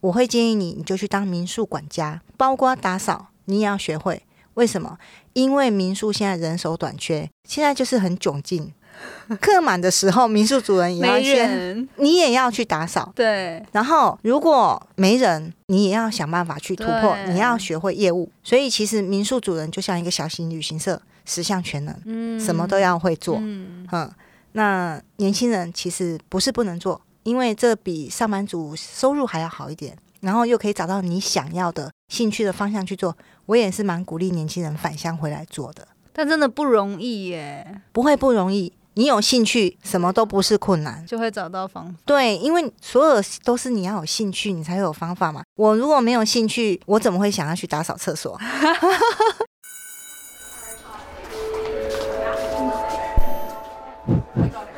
我会建议你，你就去当民宿管家，包括打扫，你也要学会。为什么？因为民宿现在人手短缺，现在就是很窘境。客满的时候，民宿主人也要没先，你也要去打扫。对，然后如果没人，你也要想办法去突破，你要学会业务。所以其实民宿主人就像一个小型旅行社，十项全能，嗯什么都要会做。嗯，嗯，那年轻人其实不是不能做，因为这比上班族收入还要好一点，然后又可以找到你想要的兴趣的方向去做。我也是蛮鼓励年轻人返乡回来做的，但真的不容易耶，不会不容易。你有兴趣，什么都不是困难。就会找到方法。对，因为所有都是你要有兴趣，你才会有方法嘛。我如果没有兴趣，我怎么会想要去打扫厕所？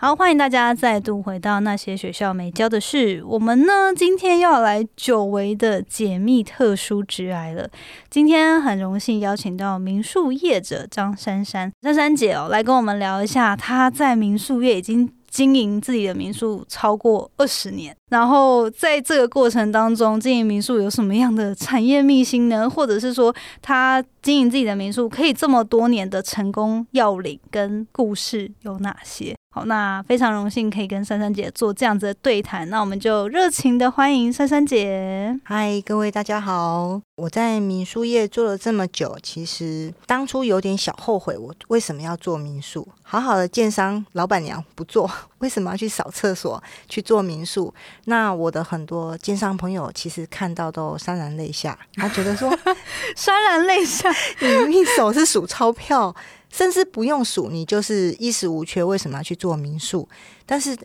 好，欢迎大家再度回到那些学校没教的事。我们呢，今天要来久违的解密特殊职癌了。今天很荣幸邀请到民宿业者张珊珊，珊珊姐哦，来跟我们聊一下她在民宿业已经经营自己的民宿超过二十年，然后在这个过程当中，经营民宿有什么样的产业秘辛呢？或者是说，她经营自己的民宿可以这么多年的成功要领跟故事有哪些？好，那非常荣幸可以跟珊珊姐做这样子的对谈，那我们就热情的欢迎珊珊姐。嗨，各位大家好！我在民宿业做了这么久，其实当初有点小后悔，我为什么要做民宿？好好的建商老板娘不做，为什么要去扫厕所去做民宿？那我的很多建商朋友其实看到都潸然泪下，他觉得说 潸然泪下，你一手是数钞票，甚至不用数，你就是衣食无缺，为什么要去做民宿？但是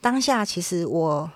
当下其实我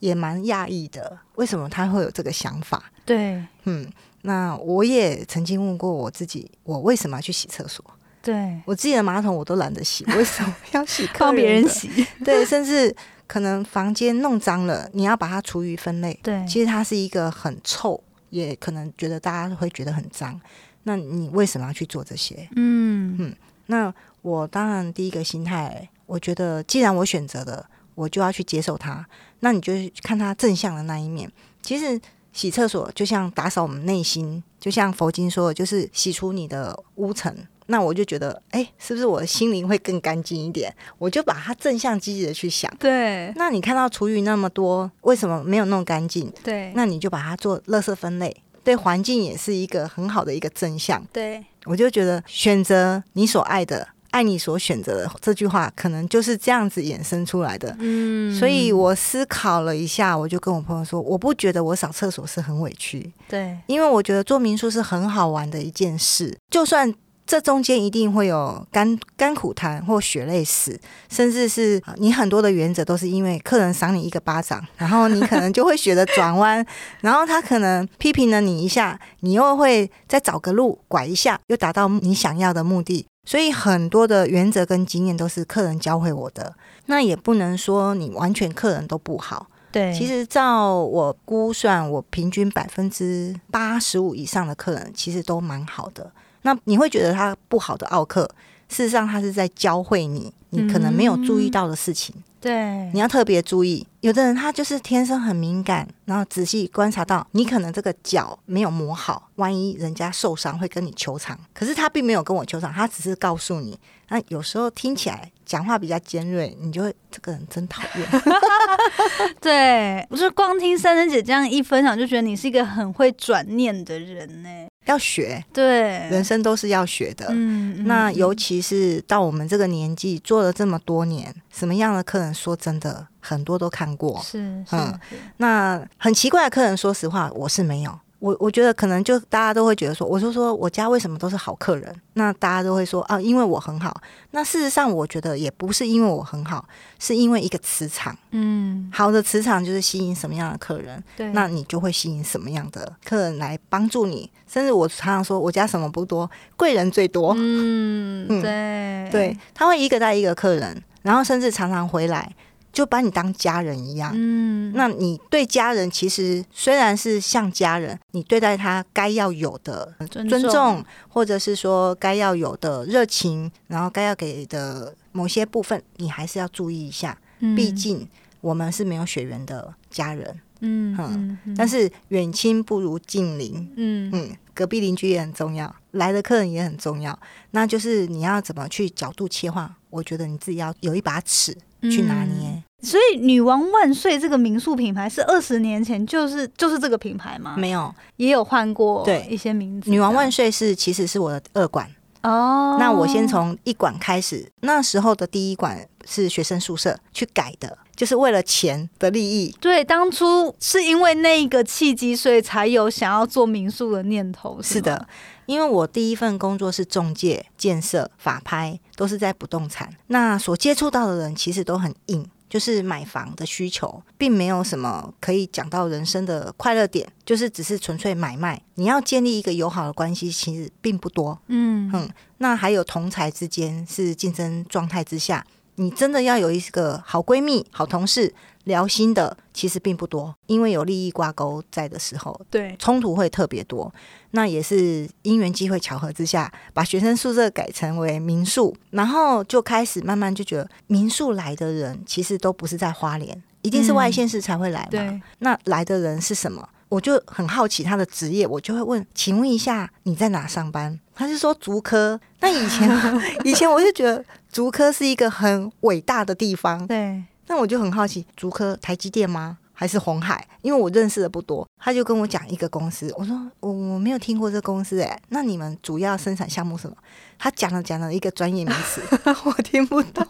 也蛮讶异的，为什么他会有这个想法？对嗯，那我也曾经问过我自己，我为什么要去洗厕所？对，我自己的马桶我都懒得洗，为什么要洗客帮别人？洗，对，甚至可能房间弄脏了，你要把它厨余分类。对，其实它是一个很臭，也可能觉得大家会觉得很脏。那你为什么要去做这些？嗯嗯那我当然第一个心态，我觉得既然我选择了，我就要去接受它。那你就看它正向的那一面。其实洗厕所就像打扫我们内心，就像佛经说的，就是洗出你的污尘。那我就觉得，哎、是不是我的心灵会更干净一点？我就把它正向积极的去想。对那你看到厨余那么多，为什么没有弄干净？对那你就把它做垃圾分类，对环境也是一个很好的一个真相。对，我就觉得选择你所爱的，爱你所选择的这句话，可能就是这样子衍生出来的。嗯所以我思考了一下，我就跟我朋友说，我不觉得我扫厕所是很委屈，对因为我觉得做民宿是很好玩的一件事，就算。这中间一定会有甘甘苦谈或血泪史，甚至是呃你很多的原则都是因为客人赏你一个巴掌，然后你可能就会学着转弯，然后他可能批评了你一下，你又会再找个路拐一下，又达到你想要的目的。所以很多的原则跟经验都是客人教会我的，那也不能说你完全客人都不好。对，其实照我估算，我平均百分之八十五以上的客人其实都蛮好的。那你会觉得他不好的奥克，事实上他是在教会你你可能没有注意到的事情，对你要特别注意。有的人他就是天生很敏感，然后仔细观察到你可能这个脚没有磨好，万一人家受伤会跟你求偿，可是他并没有跟我求偿，他只是告诉你。那有时候听起来讲话比较尖锐，你就会这个人真讨厌。对，我是光听珊珊姐这样一分享，就觉得你是一个很会转念的人呢。要学，对，人生都是要学的。嗯，嗯那尤其是到我们这个年纪，做了这么多年，什么样的客人，说真的，很多都看过。是是嗯那很奇怪的客人，说实话，我是没有。我我觉得可能就大家都会觉得说，我就说我家为什么都是好客人？那大家都会说啊，因为我很好。那事实上，我觉得也不是因为我很好，是因为一个磁场。嗯，好的磁场就是吸引什么样的客人，对，那你就会吸引什么样的客人来帮助你。甚至我常常说，我家什么不多，贵人最多。嗯，嗯对对，他会一个带一个客人，然后甚至常常回来。就把你当家人一样。嗯，那你对家人其实虽然是像家人，你对待他该要有的尊尊重，或者是说该要有的热情，然后该要给的某些部分，你还是要注意一下。嗯。毕竟我们是没有血缘的家人，嗯，但是远亲不如近邻。嗯。嗯，隔壁邻居也很重要，来的客人也很重要。那就是你要怎么去角度切换，我觉得你自己要有一把尺去拿捏。嗯所以“女王万岁”这个民宿品牌是二十年前就是就是这个品牌吗？没有，也有换过对一些名字。女王万岁是其实是我的二馆。哦，那我先从一馆开始，那时候的第一馆是学生宿舍去改的，就是为了钱的利益。对，当初是因为那一个契机，所以才有想要做民宿的念头。吗是的，因为我第一份工作是中介、建设、法拍，都是在不动产。那所接触到的人其实都很硬，就是买房的需求，并没有什么可以讲到人生的快乐点，就是只是纯粹买卖。你要建立一个友好的关系，其实并不多。嗯嗯，那还有同才之间是竞争状态之下，你真的要有一个好闺蜜、好同事聊心的，其实并不多，因为有利益挂钩在的时候，对，冲突会特别多。那也是因缘机会巧合之下，把学生宿舍改成为民宿，然后就开始慢慢就觉得民宿来的人其实都不是在花莲，一定是外县市才会来嘛。对，那来的人是什么？我就很好奇他的职业，我就会问：请问一下你在哪上班？他是说竹科。那以前 以前我就觉得竹科是一个很伟大的地方，对，那我就很好奇，竹科台积电吗？还是红海？因为我认识的不多，他就跟我讲一个公司，我说我我没有听过这公司哎、那你们主要生产项目什么？他讲了讲了一个专业名词，我听不懂。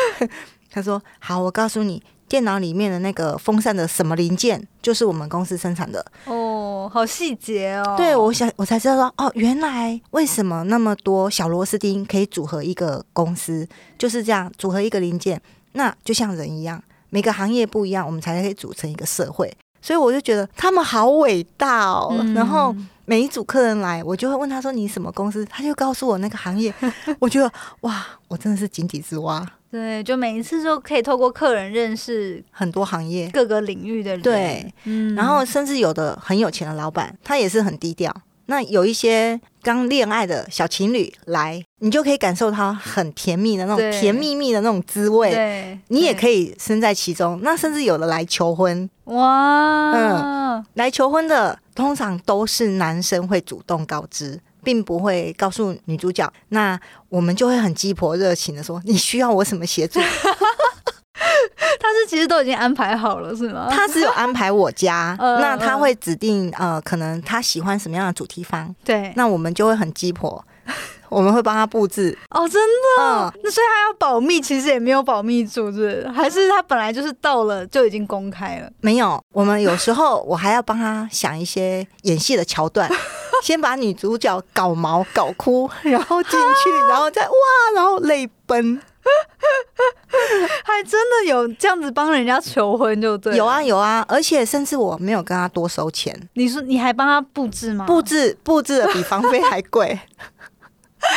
他说好，我告诉你，电脑里面的那个风扇的什么零件，就是我们公司生产的。哦，好细节哦。对，我想我才知道说，哦，原来为什么那么多小螺丝钉可以组合一个公司，就是这样组合一个零件。那就像人一样，每个行业不一样，我们才可以组成一个社会。所以我就觉得他们好伟大哦。嗯然后每一组客人来，我就会问他说：“你什么公司？”他就告诉我那个行业。我觉得哇，我真的是井底之蛙，对，就每一次都可以透过客人认识很多行业。各个领域的人。对，嗯然后甚至有的很有钱的老板，他也是很低调。那有一些刚恋爱的小情侣来，你就可以感受到很甜蜜的那种甜蜜蜜的那种滋味，对，你也可以以身在其中。那甚至有的来求婚，哇，嗯来求婚的通常都是男生会主动告知。并不会告诉女主角，那我们就会很鸡婆热情的说：“你需要我什么协助 他是其实都已经安排好了，是吗？他只有安排我家，嗯那他会指定呃，可能他喜欢什么样的主题方，对，那我们就会很鸡婆，我们会帮他布置。哦，真的，嗯，那所以他要保密，其实也没有保密住，是？还是他本来就是到了就已经公开了？没有，我们有时候我还要帮他想一些演戏的桥段，先把女主角搞毛搞哭，然后进去，然后再哇，然后泪奔。还真的有这样子帮人家求婚，就对。有，啊有啊，而且甚至我没有跟他多收钱，你说你还帮他布置吗？布置布置的比房费还贵。太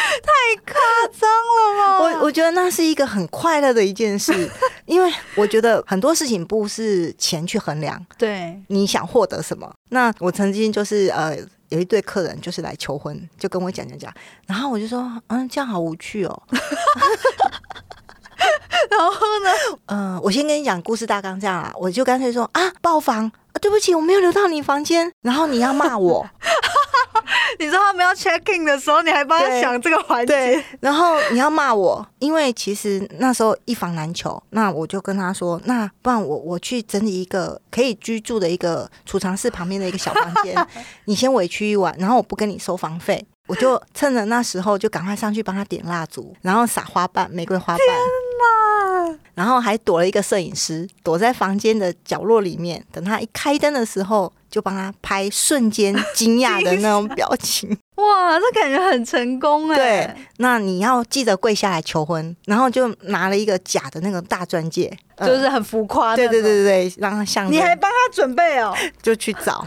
夸张了吧？我我觉得那是一个很快乐的一件事，因为我觉得很多事情不是钱去衡量，对，你想获得什么。那我曾经就是呃。有一对客人就是来求婚，就跟我讲讲讲，然后我就说，嗯，这样好无趣哦。然后呢？嗯、我先跟你讲故事大纲这样啊，我就干脆说啊，爆房、啊，对不起，我没有留到你房间，然后你要骂我，你说他们要 check in 的时候，你还帮他想这个环节，然后你要骂我，因为其实那时候一房难求，那我就跟他说，那不然我我去整理一个可以居住的一个储藏室旁边的一个小房间，你先委屈一晚，然后我不跟你收房费。我就趁着那时候就赶快上去帮他点蜡烛，然后撒花瓣、玫瑰花瓣，然后还躲了一个摄影师，躲在房间的角落里面，等他一开灯的时候，就帮他拍瞬间 惊讶的那种表情。哇，这感觉很成功哎。对，那你要记得跪下来求婚，然后就拿了一个假的那个大钻戒，嗯就是很浮夸。对对对，对对，让他像，你还帮他准备哦，就去找。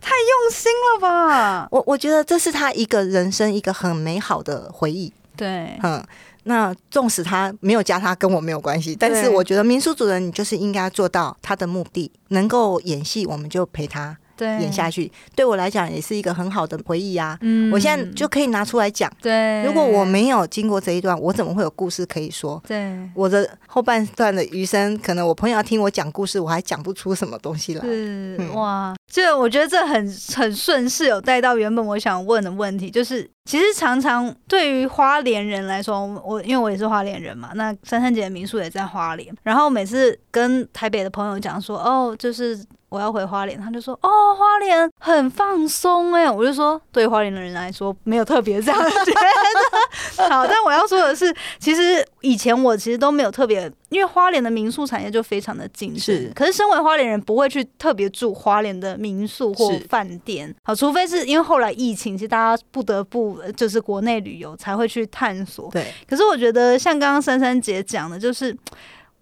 太用心了吧？我我觉得这是他一个人生一个很美好的回忆。对，嗯，那纵使他没有加他，跟我没有关系。但是我觉得民宿主人，你就是应该做到他的目的，能够演戏，我们就陪他对演下去。对我来讲，也是一个很好的回忆啊。嗯我现在就可以拿出来讲。对，如果我没有经过这一段，我怎么会有故事可以说？对。我的后半段的余生，可能我朋友要听我讲故事，我还讲不出什么东西来。是、嗯哇，这我觉得这很很顺势，有带到原本我想问的问题，就是其实常常对于花莲人来说，我因为我也是花莲人嘛，那珊珊姐的民宿也在花莲，然后每次跟台北的朋友讲说，哦，就是。我要回花莲，他就说：“哦，花莲很放松哎。”我就说：“对花莲的人来说，没有特别这样觉得。”好，但我要说的是，其实以前我其实都没有特别，因为花莲的民宿产业就非常的竞争。是可是身为花莲人，不会去特别住花莲的民宿或是饭店。好，除非是因为后来疫情，其实大家不得不呃就是国内旅游才会去探索。对，可是我觉得像刚刚珊珊姐讲的，就是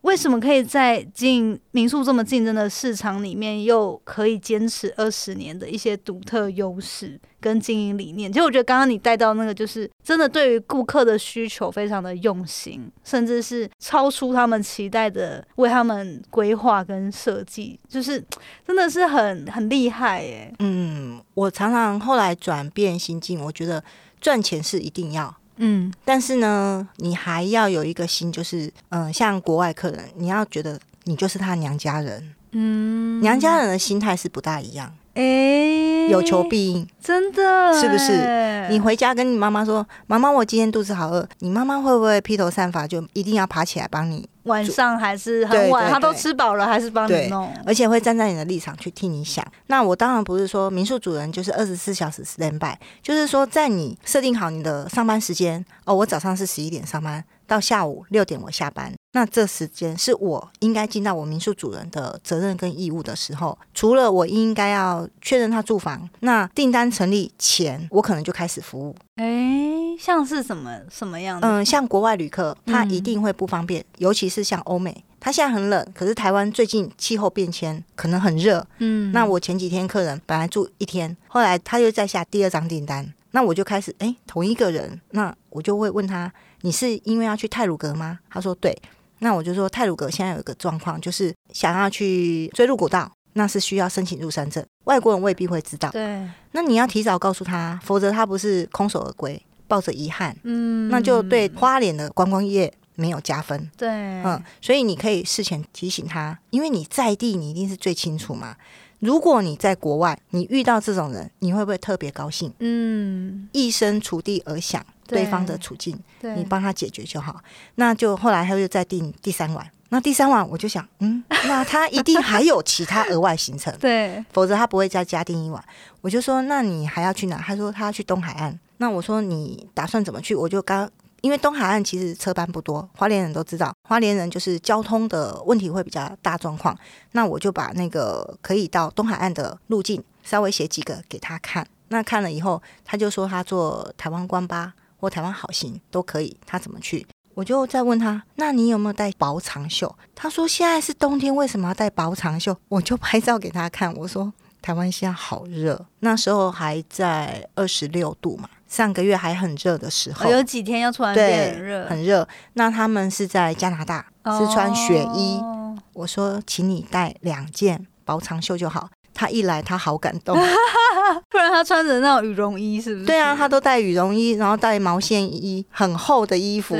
为什么可以在经营民宿这么竞争的市场里面，又可以坚持二十年的一些独特优势跟经营理念？其实我觉得刚刚你带到那个，就是真的对于顾客的需求非常的用心，甚至是超出他们期待的为他们规划跟设计，就是真的是很很厉害耶。嗯，我常常后来转变心境，我觉得赚钱是一定要，嗯，但是呢，你还要有一个心，就是嗯、像国外客人，你要觉得你就是他娘家人，嗯，娘家人的心态是不大一样，哎、有求必应。真的是不是你回家跟你妈妈说：“妈妈，我今天肚子好饿。”你妈妈会不会披头散发，就一定要爬起来帮你，晚上还是很晚，对对他都吃饱了，还是帮你弄。而且会站在你的立场去替你想？那我当然不是说民宿主人就是二十四小时 stand by，就是说在你设定好你的上班时间哦，我早上是十一点上班，到下午六点我下班，那这时间是我应该尽到我民宿主人的责任跟义务的时候。除了我应该要确认他住房，那订单成立前，我可能就开始服务。哎、像是什么什么样的？嗯，像国外旅客，他嗯一定会不方便，尤其是像欧美，他现在很冷，可是台湾最近气候变迁，可能很热。嗯那我前几天客人本来住一天，后来他又再下第二张订单，那我就开始哎，同一个人，那我就会问他，你是因为要去泰鲁格吗？他说对，那我就说泰鲁阁现在有一个状况，就是想要去追入古道，那是需要申请入山证，外国人未必会知道，对，那你要提早告诉他，否则他不是空手而归，抱着遗憾。嗯那就对花莲的观光业没有加分。对，嗯，所以你可以事前提醒他，因为你在地，你一定是最清楚嘛。如果你在国外，你遇到这种人，你会不会特别高兴？嗯，一生处地而想对对方的处境，对，你帮他解决就好。那就后来他又再订第三晚，那第三晚我就想，嗯，那他一定还有其他额外行程，对，否则他不会再加订一晚。我就说，那你还要去哪？他说他要去东海岸。那我说你打算怎么去？我就刚。因为东海岸其实车班不多，花莲人都知道，花莲人就是交通的问题会比较大状况。那我就把那个可以到东海岸的路径稍微写几个给他看。那看了以后，他就说他坐台湾观巴或台湾好行都可以，他怎么去？我就再问他，那你有没有带薄长袖？他说现在是冬天，为什么要带薄长袖？我就拍照给他看，我说台湾现在好热，那时候还在二十六度嘛，上个月还很热的时候，哦有几天要突然变对很热，很热。那他们是在加拿大，是穿雪衣。哦我说，请你带两件薄长袖就好。他一来，他好感动。不然他穿着那种羽绒衣是不是？对啊，他都带羽绒衣，然后带毛线衣，很厚的衣服。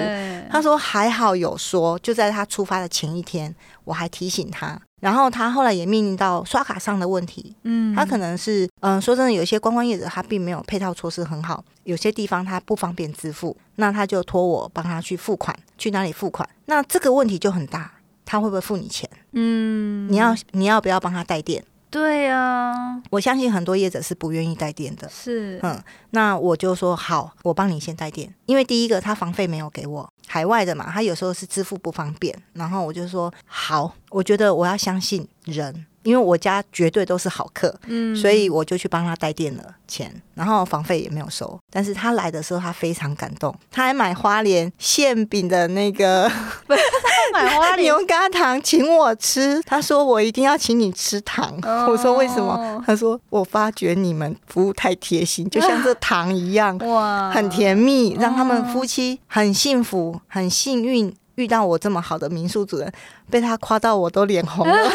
他说还好有说，就在他出发的前一天，我还提醒他。然后他后来也面临到刷卡上的问题，嗯他可能是嗯、说真的，有一些观光业者他并没有配套措施很好，有些地方他不方便支付，那他就托我帮他去付款，去哪里付款？那这个问题就很大，他会不会付你钱？嗯，你要你要不要帮他带电？对啊，我相信很多业者是不愿意带电的。是，嗯，那我就说好，我帮你先带电，因为第一个他房费没有给我，海外的嘛，他有时候是支付不方便，然后我就说好，我觉得我要相信人，因为我家绝对都是好客，嗯所以我就去帮他带电了钱，然后房费也没有收。但是他来的时候，他非常感动，他还买花莲馅饼的那个买花莲牛轧糖请我吃，他说我一定要请你吃糖。哦我说为什么？他说我发觉你们服务太贴心，就像这糖一样，哇，很甜蜜，让他们哦夫妻很幸福、很幸运。遇到我这么好的民宿主人，被他夸到我都脸红了。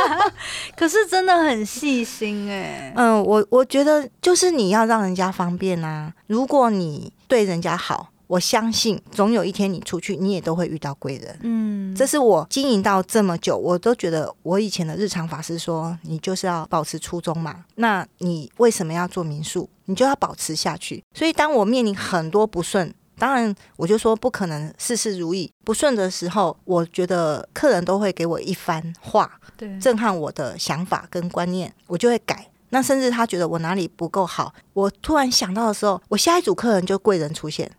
可是真的很细心哎、嗯，我我觉得就是你要让人家方便啊。如果你对人家好，我相信总有一天你出去，你也都会遇到贵人。嗯，这是我经营到这么久，我都觉得我以前的日常法师说，你就是要保持初衷嘛。那你为什么要做民宿？你就要保持下去。所以当我面临很多不顺，当然我就说不可能事事如意。不顺的时候，我觉得客人都会给我一番话，对，震撼我的想法跟观念，我就会改。那甚至他觉得我哪里不够好，我突然想到的时候，我下一组客人就贵人出现。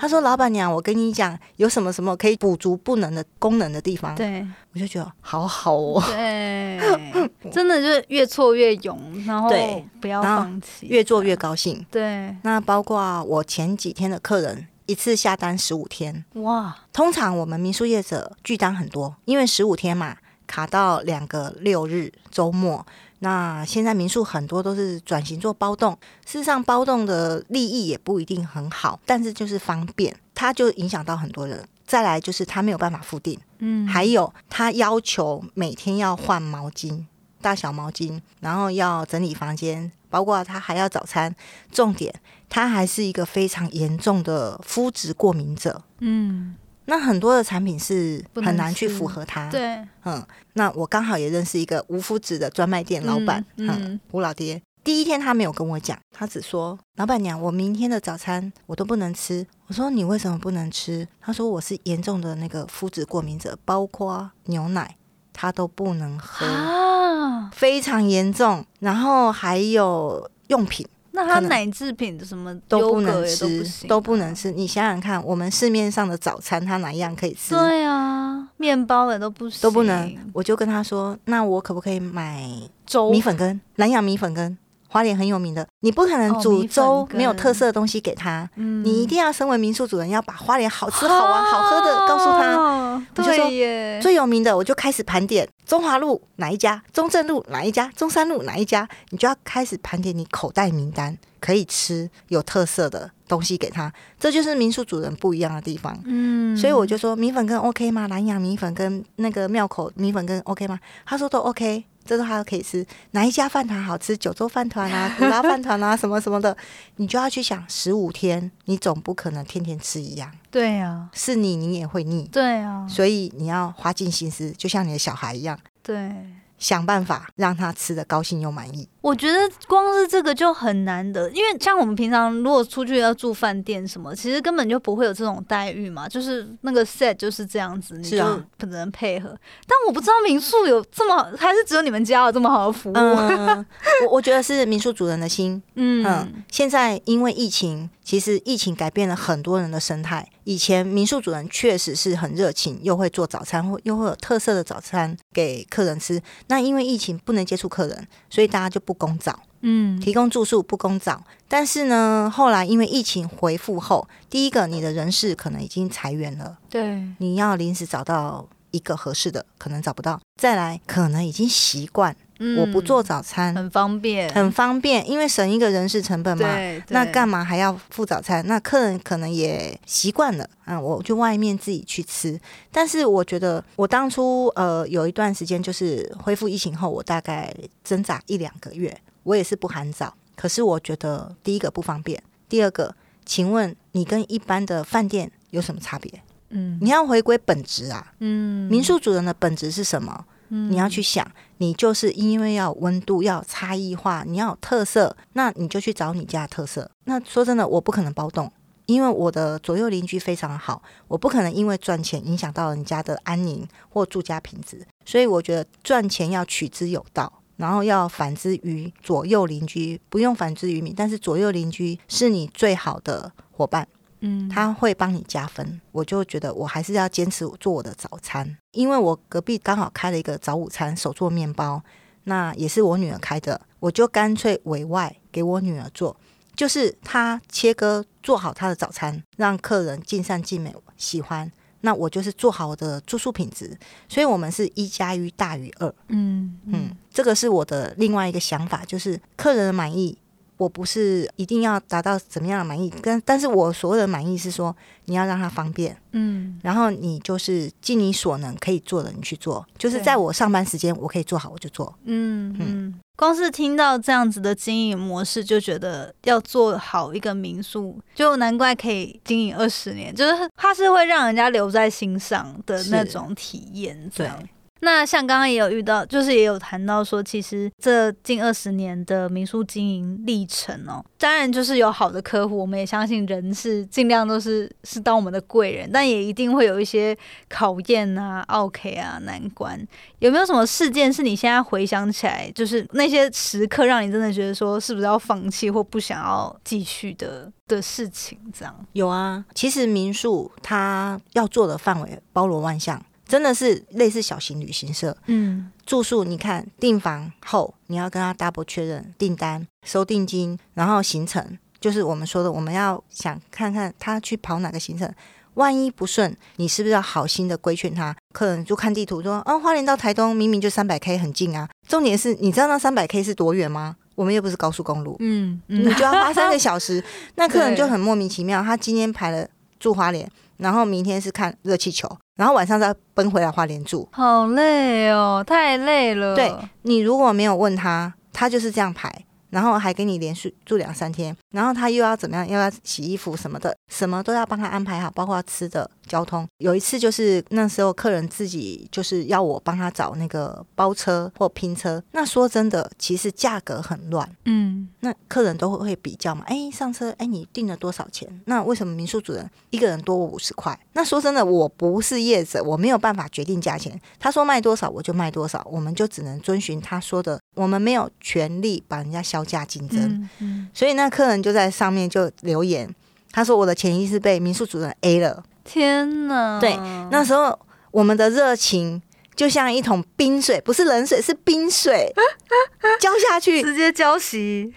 他说：“老板娘，我跟你讲，有什么什么可以补足不能的功能的地方。”对我就觉得好好哦，对，真的就是越挫越勇，然后对不要放弃，越做越高兴。对，那包括我前几天的客人，一次下单十五天。哇，通常我们民宿业者拒单很多，因为十五天嘛，卡到两个六日周末。那现在民宿很多都是转型做包栋，事实上包栋的利益也不一定很好，但是就是方便，它就影响到很多人。再来就是他没有办法付定，嗯，还有他要求每天要换毛巾，大小毛巾，然后要整理房间，包括他还要早餐。重点，他还是一个非常严重的肤质过敏者。嗯，那很多的产品是很难去符合他。，对，嗯，那我刚好也认识一个无肤质的专卖店老板，嗯吴老爹。第一天他没有跟我讲，他只说：“老板娘，我明天的早餐我都不能吃。”我说：“你为什么不能吃？”他说：“我是严重的那个肤质过敏者，包括牛奶他都不能喝，啊，非常严重。然后还有用品那他奶制品什么都不能也都不吃，都不能。吃。你想想看，我们市面上的早餐，他哪一样可以吃？对啊，面包也都不行，都不能。我就跟他说：“那我可不可以买粥米粉羹？南洋米粉羹，花莲很有名的。你不可能煮粥没有特色的东西给他，嗯你一定要身为民宿主人，要把花莲好吃、好玩、好喝的告诉他。哦我就说对，最有名的，我就开始盘点中华路哪一家，中正路哪一家，中山路哪一家，你就要开始盘点你口袋名单，可以吃有特色的东西给他。这就是民宿主人不一样的地方。嗯，所以我就说米粉羹 OK 吗？南洋米粉跟那个庙口米粉羹 OK 吗？他说都 OK，这都他都可以吃。哪一家饭团好吃？九州饭团啊，古拉饭团啊，什么什么的，你就要去想，十五天你总不可能天天吃一样，对啊，是你你也会腻，对啊，所以你要花尽心思，就像你的小孩一样，对。想办法让他吃的高兴又满意。我觉得光是这个就很难的，因为像我们平常如果出去要住饭店什么，其实根本就不会有这种待遇嘛，就是那个 set 就是这样子，你就是啊不能配合。但我不知道民宿有这么，还是只有你们家有这么好的服务？嗯，我我觉得是民宿主人的心，嗯嗯，现在因为疫情，其实疫情改变了很多人的生态。以前民宿主人确实是很热情，又会做早餐，或又会有特色的早餐给客人吃。那因为疫情不能接触客人，所以大家就不供早，嗯提供住宿不供早。但是呢，后来因为疫情恢复后，第一个你的人事可能已经裁员了，对，你要临时找到一个合适的，可能找不到。再来，可能已经习惯我不做早餐，嗯很方便，很方便，因为省一个人事成本嘛。对，那干嘛还要付早餐？那客人可能也习惯了，嗯，我就外面自己去吃。但是我觉得，我当初呃有一段时间就是恢复疫情后，我大概挣扎一两个月，我也是不含早。可是我觉得第一个不方便，第二个，请问你跟一般的饭店有什么差别？嗯你要回归本质啊，嗯民宿主人的本质是什么？你要去想，你就是因为要温度，要差异化，你要有特色，那你就去找你家的特色。那说真的，我不可能包动，因为我的左右邻居非常好，我不可能因为赚钱影响到人家的安宁或住家品质。所以我觉得赚钱要取之有道。然后要反之于左右邻居，不用反之于民，但是左右邻居是你最好的伙伴，嗯他会帮你加分。我就觉得我还是要坚持做我的早餐，因为我隔壁刚好开了一个早午餐手做面包，那也是我女儿开的，我就干脆委外给我女儿做，就是她切割做好她的早餐，让客人尽善尽美，喜欢。那我就是做好我的住宿品质，所以我们是一加一大于二。嗯嗯，这个是我的另外一个想法，就是客人的满意，我不是一定要达到怎么样的满意，跟但是我所谓的满意是说，你要让他方便，嗯。然后你就是尽你所能可以做的，你去做，就是在我上班时间我可以做好我就做。嗯嗯，光是听到这样子的经营模式，就觉得要做好一个民宿，就难怪可以经营二十年，就是它是会让人家留在心上的那种体验。这对。样。那像刚刚也有遇到，就是也有谈到说，其实这近二十年的民宿经营历程哦，当然就是有好的客户，我们也相信人是尽量都是 是当我们的贵人，但也一定会有一些考验啊、OK 啊、难关。有没有什么事件是你现在回想起来，就是那些时刻让你真的觉得说，是不是要放弃或不想要继续的 的事情？这样，有啊，其实民宿它要做的范围包罗万象，真的是类似小型旅行社。嗯住宿，你看订房后，你要跟他 double 确认订单、收定金，然后行程，就是我们说的，我们要想看看他去跑哪个行程。万一不顺，你是不是要好心的规劝他？客人就看地图说，啊，花莲到台东明明就三百 K 很近啊。重点是，你知道那三百 K 是多远吗？我们又不是高速公路，嗯你就要花三个小时。那客人就很莫名其妙，他今天排了住花莲，然后明天是看热气球，然后晚上再奔回来花莲住。好累哦，太累了。对你如果没有问他，他就是这样排，然后还给你连续住两三天，然后他又要怎么样，又要洗衣服什么的，什么都要帮他安排好，包括吃的、交通。有一次就是那时候客人自己就是要我帮他找那个包车或拼车，那说真的，其实价格很乱。嗯那客人都会比较嘛，哎，上车，哎，你订了多少钱？那为什么民宿主人一个人多我五十块？那说真的，我不是业者，我没有办法决定价钱。他说卖多少我就卖多少，我们就只能遵循他说的，我们没有权利把人家销价竞争。嗯嗯，所以那客人就在上面就留言，他说我的潜意识被民宿主人 A 了。天哪！对那时候我们的热情就像一桶冰水，不是冷水，是冰水，浇下去，直接浇熄，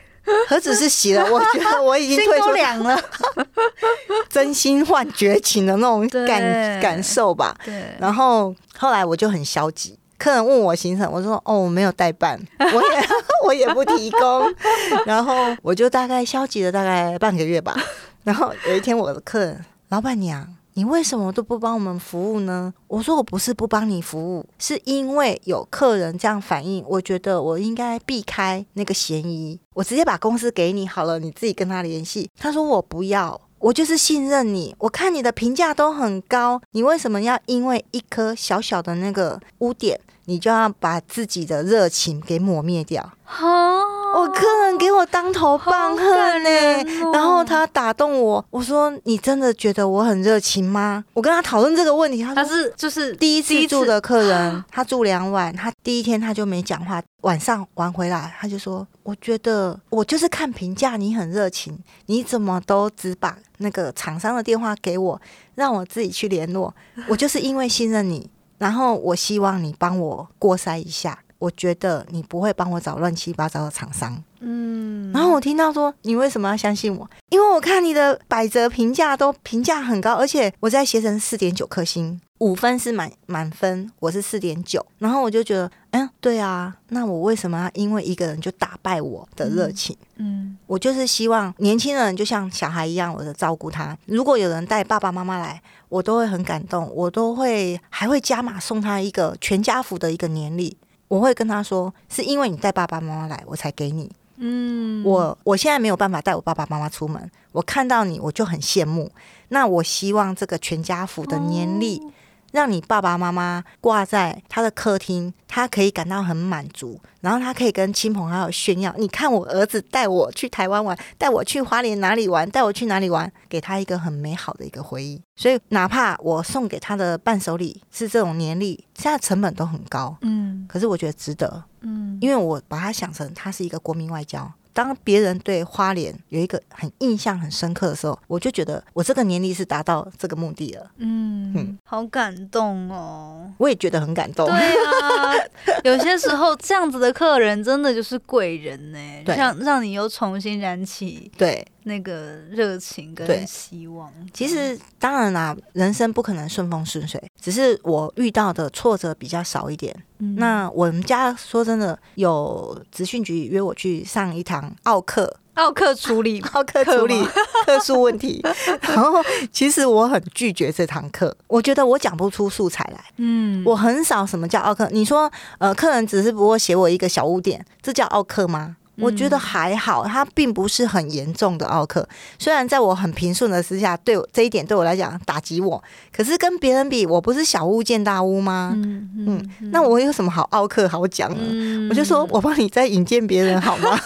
何止是洗了，我觉得我已经退出凉了。真心换绝情的那种感感受吧。对，然后后来我就很消极，客人问我行程，我说哦我没有代办，我也 我也不提供，然后我就大概消极了大概半个月吧。然后有一天我的客人，老板娘。你为什么都不帮我们服务呢？我说我不是不帮你服务，是因为有客人这样反映，我觉得我应该避开那个嫌疑，我直接把公司给你好了，你自己跟他联系。他说我不要，我就是信任你，我看你的评价都很高，你为什么要因为一颗小小的那个污点，你就要把自己的热情给抹灭掉？好，我客人给我当头棒喝呢、然后他打动我，我说你真的觉得我很热情吗？我跟他讨论这个问题，他他是就是第一次次住的客人，他住两晚，他第一天他就没讲话，晚上玩回来他就说，我觉得我就是看评价你很热情，你怎么都只把那个厂商的电话给我，让我自己去联络，我就是因为信任你，然后我希望你帮我过筛一下。我觉得你不会帮我找乱七八糟的厂商，嗯，然后我听到说你为什么要相信我？因为我看你的百折评价都评价很高，而且我在携程四点九颗星，五分是满满分，我是四点九，然后我就觉得，嗯，对啊，那我为什么要因为一个人就打败我的热情？嗯我就是希望年轻人就像小孩一样，我的照顾他。如果有人带爸爸妈妈来，我都会很感动，我都会还会加码送他一个全家福的一个年历。我会跟他说，是因为你带爸爸妈妈来，我才给你。嗯，我我现在没有办法带我爸爸妈妈出门，我看到你我就很羡慕。那我希望这个全家福的年历，让你爸爸妈妈挂在他的客厅，他可以感到很满足，然后他可以跟亲朋好友炫耀。你看我儿子带我去台湾玩，带我去花莲哪里玩，带我去哪里玩，给他一个很美好的一个回忆。所以哪怕我送给他的伴手礼是这种年历，现在成本都很高，嗯可是我觉得值得。嗯，因为我把它想成它是一个国民外交。当别人对花莲有一个很印象很深刻的时候，我就觉得我这个年龄是达到这个目的了，嗯嗯好感动哦。我也觉得很感动。对啊，有些时候这样子的客人真的就是贵人呢、欸让让你又重新燃起对，那个热情跟希望。其实当然啦，人生不可能顺风顺水，只是我遇到的挫折比较少一点。嗯那我们家说真的，有职训局约我去上一堂奥课，奥克处理 奥课处理特殊 问题，然后其实我很拒绝这堂课，我觉得我讲不出素材来。嗯，我很少什么叫奥克，你说呃，客人只是不过写我一个小污点，这叫奥克吗？我觉得还好，它并不是很严重的奥克。虽然在我很平顺的私下，对我这一点对我来讲打击我，可是跟别人比，我不是小巫见大巫吗？嗯嗯，那我有什么好奥克好讲呢？嗯我就说我帮你再引荐别人好吗？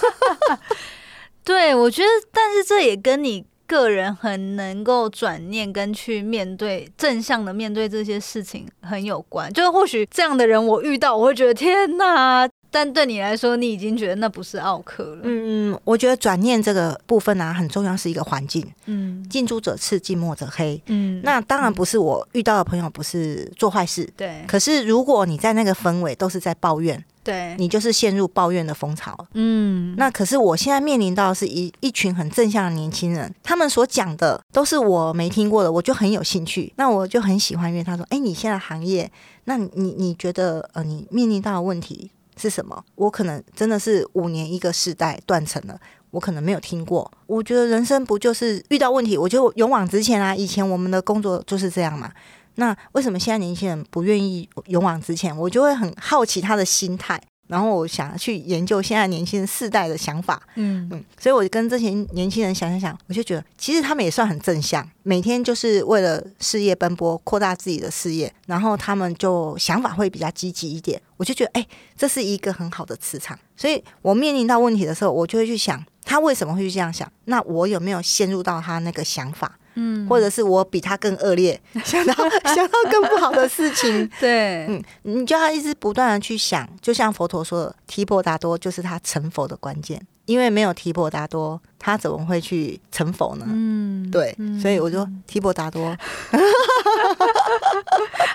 对，我觉得，但是这也跟你个人很能够转念跟去面对正向的面对这些事情很有关。就是或许这样的人我遇到，我会觉得天哪！但对你来说，你已经觉得那不是奥克了。嗯，我觉得转念这个部分呢、很重要，是一个环境。嗯近朱者赤，近墨者黑。嗯那当然不是我遇到的朋友不是做坏事，对可是如果你在那个氛围都是在抱怨，对，你就是陷入抱怨的风潮。嗯那可是我现在面临到的是一一群很正向的年轻人，他们所讲的都是我没听过的，我就很有兴趣，那我就很喜欢因为他说：“哎，你现在行业，那你你你觉得呃，你面临到的问题是什么？我可能真的是五年一个世代断层了。”我可能没有听过，我觉得人生不就是遇到问题，我就勇往直前啊！以前我们的工作就是这样嘛。那为什么现在年轻人不愿意勇往直前？我就会很好奇他的心态，然后我想去研究现在年轻人世代的想法。嗯嗯，所以我跟这些年轻人想想想，我就觉得其实他们也算很正向，每天就是为了事业奔波，扩大自己的事业，然后他们就想法会比较积极一点。我就觉得，哎、这是一个很好的磁场。所以我面临到问题的时候，我就会去想，他为什么会这样想？那我有没有陷入到他那个想法？嗯。或者是我比他更恶劣，想到 想到更不好的事情，对。嗯，你就要一直不断的去想，就像佛陀说的，提婆达多就是他成佛的关键，因为没有提婆达多，他怎么会去成佛呢？嗯对，所以我就提婆达多。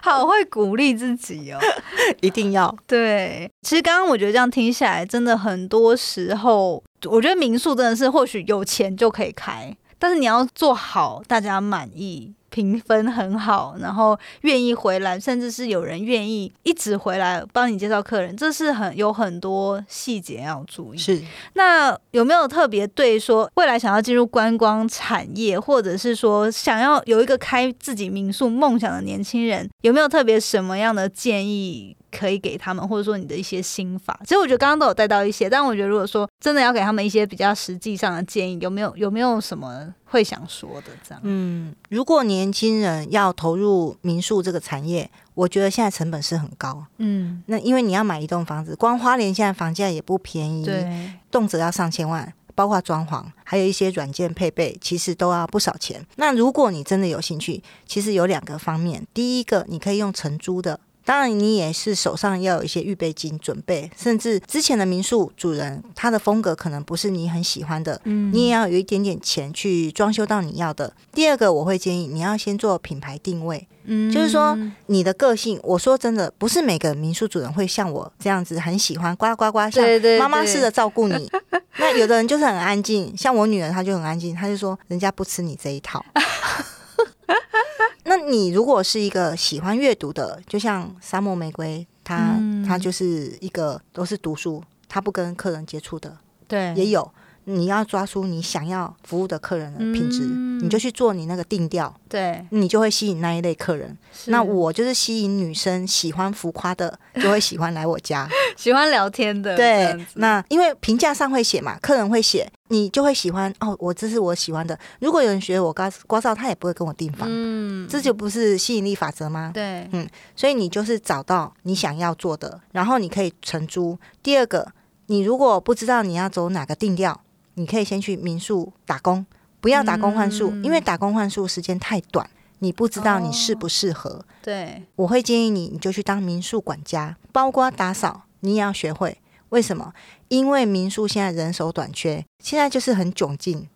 好会鼓励自己哦。一定要，对，其实刚刚我觉得这样听下来，真的很多时候，我觉得民宿真的是或许有钱就可以开，但是你要做好，大家满意。评分很好，然后愿意回来，甚至是有人愿意一直回来帮你介绍客人，这是很有很多细节要注意。是那有没有特别对说未来想要进入观光产业，或者是说想要有一个开自己民宿梦想的年轻人，有没有特别什么样的建议可以给他们，或者说你的一些心法？其实我觉得刚刚都有带到一些，但我觉得如果说真的要给他们一些比较实际上的建议，有没有有没有什么会想说的？这样，嗯，如果年轻人要投入民宿这个产业，我觉得现在成本是很高。嗯，那因为你要买一栋房子，光花莲现在房价也不便宜，对，动辄要上千万，包括装潢，还有一些软件配备，其实都要不少钱。那如果你真的有兴趣，其实有两个方面，第一个你可以用承租的。当然，你也是手上要有一些预备金准备，甚至之前的民宿主人他的风格可能不是你很喜欢的，嗯你也要有一点点钱去装修到你要的。第二个，我会建议你要先做品牌定位，嗯就是说你的个性。我说真的，不是每个民宿主人会像我这样子很喜欢呱呱呱，像妈妈似的照顾你。那有的人就是很安静，像我女儿，她就很安静，她就说人家不吃你这一套。那你如果是一个喜欢阅读的，就像沙漠玫瑰，它嗯它就是一个都是读书，他不跟客人接触的，对也有。你要抓出你想要服务的客人的品质，嗯你就去做你那个定调，对，你就会吸引那一类客人。那我就是吸引女生喜欢浮夸的，就会喜欢来我家。喜欢聊天的，对，那因为评价上会写嘛，客人会写，你就会喜欢哦。我这是我喜欢的。如果有人学我刮刮痧，他也不会跟我订房，嗯，这就不是吸引力法则吗？对，嗯所以你就是找到你想要做的，然后你可以承租。第二个，你如果不知道你要走哪个定调，你可以先去民宿打工，不要打工换宿，嗯因为打工换宿时间太短，你不知道你适不适合。对，我会建议你，你就去当民宿管家，包括打扫，你也要学会。为什么？因为民宿现在人手短缺，现在就是很窘境。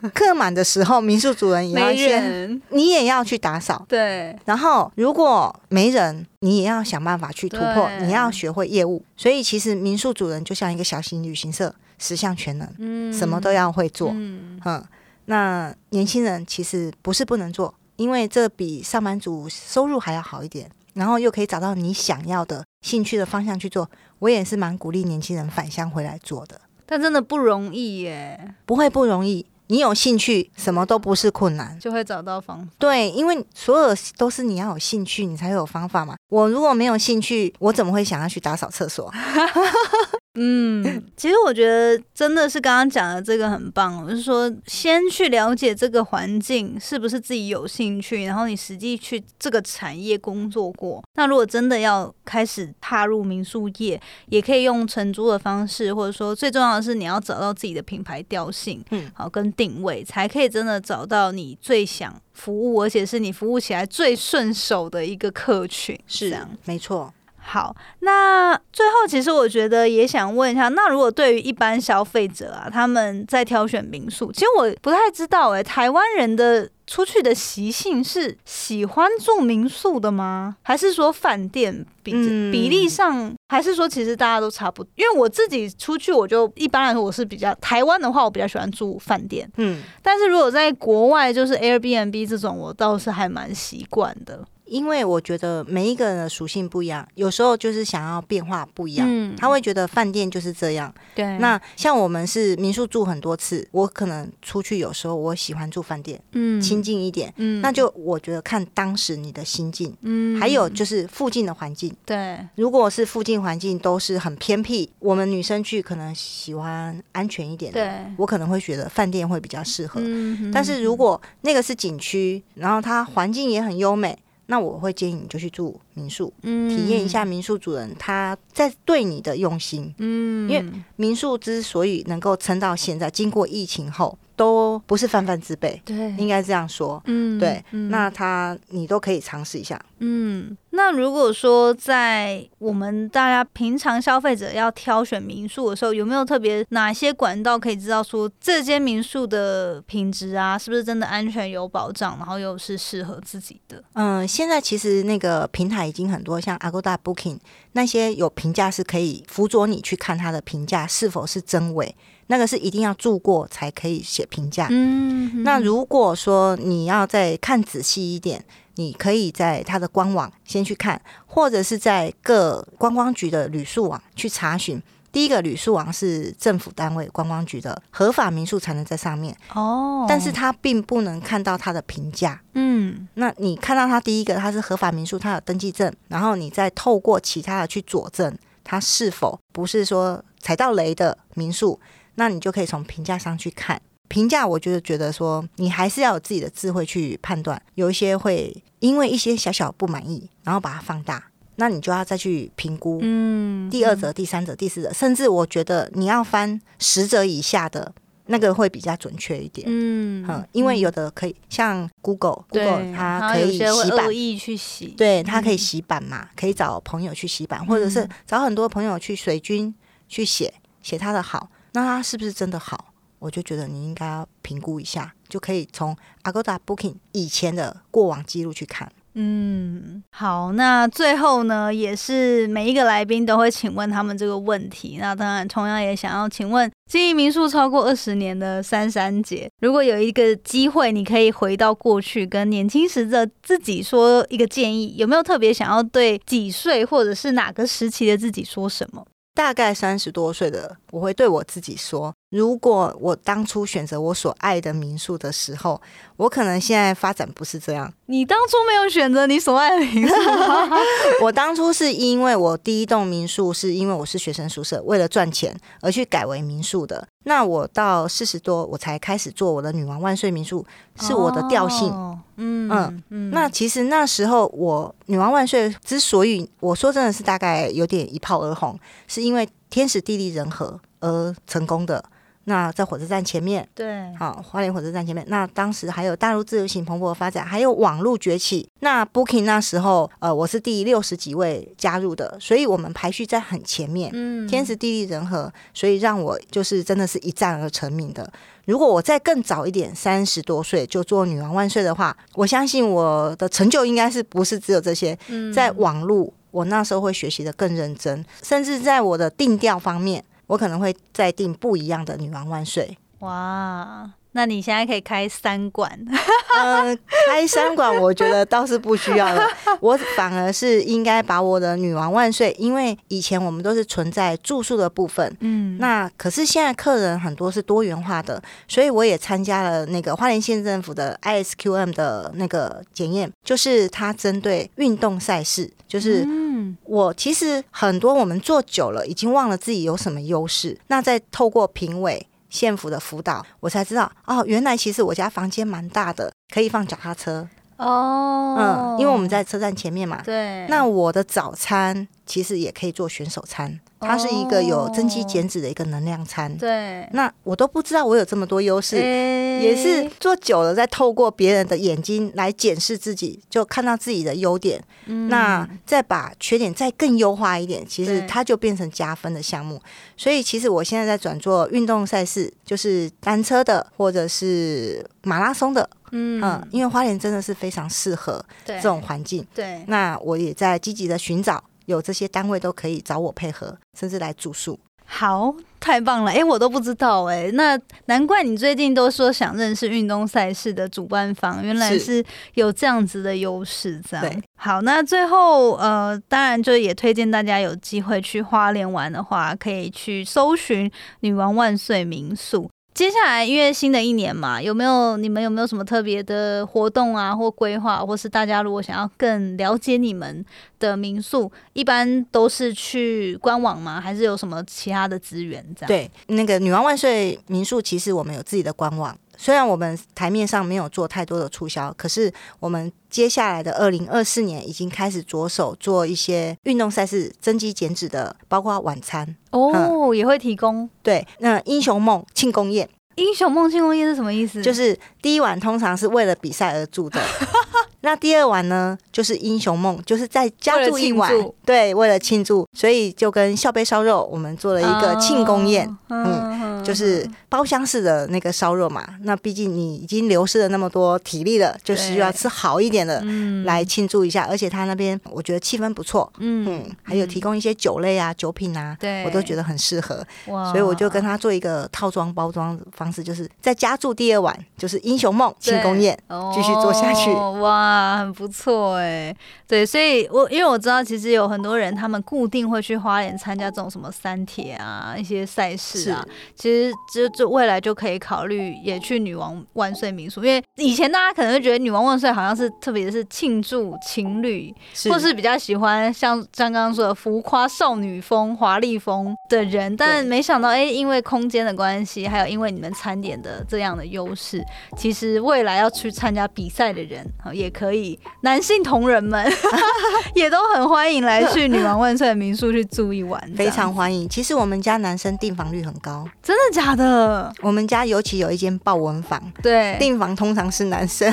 客满的时候，民宿主人也要没先，你也要去打扫。对，然后如果没人，你也要想办法去突破，你要学会业务。所以其实民宿主人就像一个小型旅行社，十项全能，嗯什么都要会做。嗯嗯，那年轻人其实不是不能做，因为这比上班族收入还要好一点，然后又可以找到你想要的兴趣的方向去做。我也是蛮鼓励年轻人返乡回来做的，但真的不容易耶，不会不容易。你有兴趣，什么都不是困难。就会找到方法。对，因为所有都是你要有兴趣，你才会有方法嘛。我如果没有兴趣，我怎么会想要去打扫厕所？嗯，其实我觉得真的是刚刚讲的这个很棒，就是说先去了解这个环境是不是自己有兴趣，然后你实际去这个产业工作过。那如果真的要开始踏入民宿业，也可以用承租的方式，或者说最重要的是你要找到自己的品牌调性，嗯好跟定位，才可以真的找到你最想服务，而且是你服务起来最顺手的一个客群，这样。没错。好，那最后其实我觉得也想问一下，那如果对于一般消费者啊，他们在挑选民宿，其实我不太知道诶、台湾人的出去的习性是喜欢住民宿的吗？还是说饭店比、嗯比例上，还是说其实大家都差不多？因为我自己出去，我就一般来说我是比较台湾的话，我比较喜欢住饭店，嗯，但是如果在国外，就是 Airbnb 这种，我倒是还蛮习惯的。因为我觉得每一个人的属性不一样，有时候就是想要变化不一样。嗯他会觉得饭店就是这样。对那像我们是民宿住很多次，我可能出去有时候我喜欢住饭店，嗯亲近一点。嗯那就我觉得看当时你的心境，嗯还有就是附近的环境。对，如果是附近环境都是很偏僻，我们女生去可能喜欢安全一点的，对，我可能会觉得饭店会比较适合。嗯但是如果那个是景区，然后它环境也很优美，那我会建议你就去住民宿，嗯体验一下，民宿主人他在对你的用心。嗯因为民宿之所以能够撑到现在，经过疫情后都不是泛泛之辈，对，应该这样说。嗯对，嗯那他你都可以尝试一下。嗯，那如果说在我们大家平常消费者要挑选民宿的时候，有没有特别哪些管道可以知道说这间民宿的品质啊，是不是真的安全有保障，然后又是适合自己的？嗯，现在其实那个平台已经很多，像 Agoda Booking 那些有评价是可以辅佐你去看它的评价是否是真伪，那个是一定要住过才可以写评价。嗯那如果说你要再看仔细一点，你可以在它的官网先去看，或者是在各观光局的旅宿网去查询。第一个旅宿网是政府单位观光局的合法民宿才能在上面，哦，但是它并不能看到它的评价。嗯那你看到它第一个，它是合法民宿，它有登记证，然后你再透过其他的去佐证它是否不是说踩到雷的民宿，那你就可以从评价上去看。评价，我就是觉得说，你还是要有自己的智慧去判断，有一些会因为一些小小不满意，然后把它放大，那你就要再去评估嗯第二者、第三者、第四者，甚至我觉得你要翻十者以下的那个会比较准确一点。嗯嗯，因为有的可以像 Google，Google 对它可以洗版恶，意去洗，对，它可以嗯洗版嘛，可以找朋友去洗版，或者是嗯找很多朋友去水军去写写他的好，那他是不是真的好？我就觉得你应该要评估一下，就可以从 Agoda Booking 以前的过往记录去看。嗯，好，那最后呢，也是每一个来宾都会请问他们这个问题。那当然，同样也想要请问经营民宿超过二十年的珊珊姐，如果有一个机会，你可以回到过去，跟年轻时的自己说一个建议，有没有特别想要对几岁或者是哪个时期的自己说什么？大概三十多岁的，我会对我自己说：如果我当初选择我所爱的民宿的时候，我可能现在发展不是这样。你当初没有选择你所爱的民宿吗？我当初是因为我第一栋民宿是因为我是学生宿舍，为了赚钱而去改为民宿的。那我到四十多，我才开始做我的女王万岁民宿，是我的调性。哦嗯嗯嗯那其实那时候我女王万岁之所以我说真的是大概有点一炮而红，是因为天时地利人和而成功的。那在火车站前面。对，好，花莲火车站前面，那当时还有大陆自由行蓬勃的发展，还有网络崛起。那 Booking 那时候，呃，我是第六十几位加入的，所以我们排序在很前面。嗯天时地利人和，所以让我就是真的是一战而成名的。如果我再更早一点，三十多岁就做女王万岁的话，我相信我的成就应该是不是只有这些。嗯在网络，我那时候会学习的更认真，甚至在我的定调方面，我可能会再定不一样的女王万岁。哇，那你现在可以开三馆，呃，开三馆我觉得倒是不需要了，我反而是应该把我的女王万岁，因为以前我们都是存在住宿的部分，嗯，那可是现在客人很多是多元化的，所以我也参加了那个花莲县政府的 ISQM 的那个检验，就是它针对运动赛事，就是嗯。我其实很多我们做久了，已经忘了自己有什么优势。那再透过评委、县府的辅导，我才知道哦，原来其实我家房间蛮大的，可以放脚踏车。哦，嗯，因为我们在车站前面嘛。对，那我的早餐其实也可以做选手餐，它是一个有增肌减脂的一个能量餐。对，那我都不知道我有这么多优势。诶。也是做久了，再透过别人的眼睛来检视自己，就看到自己的优点，嗯。那再把缺点再更优化一点，其实它就变成加分的项目。所以其实我现在在转做运动赛事，就是单车的或者是马拉松的，嗯。嗯，因为花莲真的是非常适合这种环境。对，那我也在积极的寻找，有这些单位都可以找我配合，甚至来住宿。好，太棒了！哎、我都不知道哎、那难怪你最近都说想认识运动赛事的主办方，原来是是有这样子的优势。这样对好，那最后呃，当然就也推荐大家有机会去花莲玩的话，可以去搜寻“女王万岁民宿”。接下来，因为新的一年嘛，有没有你们有没有什么特别的活动啊，或规划，或是大家如果想要更了解你们的民宿，一般都是去官网吗？还是有什么其他的资源？这样对，那个女王万岁民宿，其实我们有自己的官网。虽然我们台面上没有做太多的促销，可是我们接下来的二零二四年已经开始着手做一些运动赛事增肌减脂的，包括晚餐。哦，也会提供对，那英雄梦庆功宴英雄梦庆功宴是什么意思？就是是第一晚通常是为了比赛而住的，那第二晚呢就是英雄梦，就是在家住一晚对，为了庆祝，所以就跟笑杯烧肉我们做了一个庆功宴。哦，嗯就是包厢式的那个烧肉嘛，那毕竟你已经流失了那么多体力了，就是要吃好一点的嗯。来庆祝一下。而且他那边我觉得气氛不错，嗯。嗯，还有提供一些酒类啊、酒品啊，对。我都觉得很适合，所以我就跟他做一个套装包装的方式，就是在家住第二晚就是英雄梦庆功宴，继续做下去。哦哇，很不错哎。对，所以我因为我知道，其实有很多人他们固定会去花莲参加这种什么三铁啊一些赛事啊，其实就就未来就可以考虑也去女王万岁民宿，因为以前大家可能会觉得女王万岁好像是特别是庆祝情侣，或是比较喜欢像像刚刚说的浮夸少女风、华丽风的人，但没想到，哎、因为空间的关系，还有因为你们餐点的这样的优势，其实未来要去参加比赛的人，好也可以，男性同仁们 也都很欢迎来去女王万岁的民宿去住一晚，非常欢迎。其实我们家男生订房率很高，真的假的？我们家尤其有一间豹纹房，对，订房通常是男生，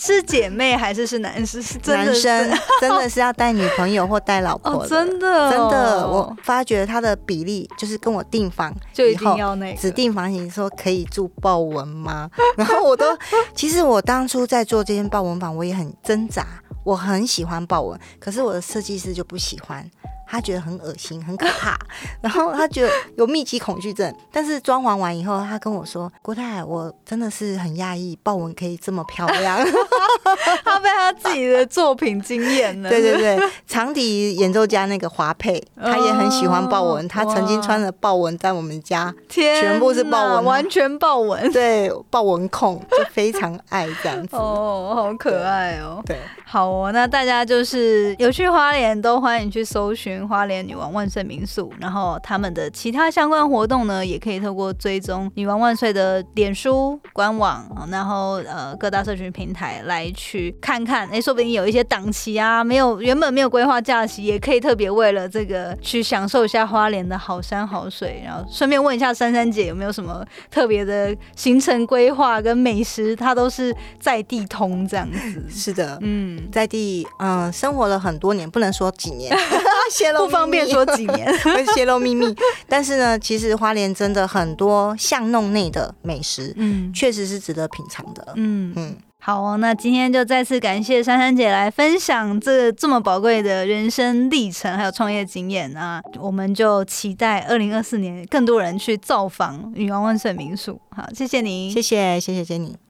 是姐妹还是是男生是真的男生真的是要带女朋友或带老婆 哦，真的哦真的，我发觉他的比例就是跟我订房就一定要那个指定房型说可以住豹纹吗？然后我都，其实我当初在做这间豹纹房，我也很挣扎，我很喜欢豹纹，可是我的设计师就不喜欢。他觉得很恶心，很可怕，然后他觉得有密集恐惧症。但是装潢完以后，他跟我说：“郭太，我真的是很讶异，豹纹可以这么漂亮。”他被他自己的作品惊艳了。对对对，长笛演奏家那个华佩，他也很喜欢豹纹，哦他曾经穿着豹纹在我们家，天，全部是豹纹完全豹纹。对豹纹控就非常爱这样子。哦，好可爱哦！对，好哦，那大家就是有去花莲都欢迎去搜寻寻花莲女王万岁民宿，然后他们的其他相关活动呢，也可以透过追踪女王万岁的脸书官网，然后呃各大社群平台来去看看，哎，说不定有一些档期啊，没有原本没有规划假期，也可以特别为了这个去享受一下花莲的好山好水，然后顺便问一下珊珊姐有没有什么特别的行程规划跟美食，她都是在地通这样子。是的，嗯，在地嗯生活了很多年，不能说几年，泄露不方便说几年。会泄露秘密。但是呢，其实花莲真的很多巷弄内的美食，嗯确实是值得品尝的。嗯。嗯，好哦，那今天就再次感谢珊珊姐来分享这这么宝贵的人生历程，还有创业经验啊！我们就期待二零二四年更多人去造访女王万岁民宿。好，谢谢你，谢谢谢谢 Jenny。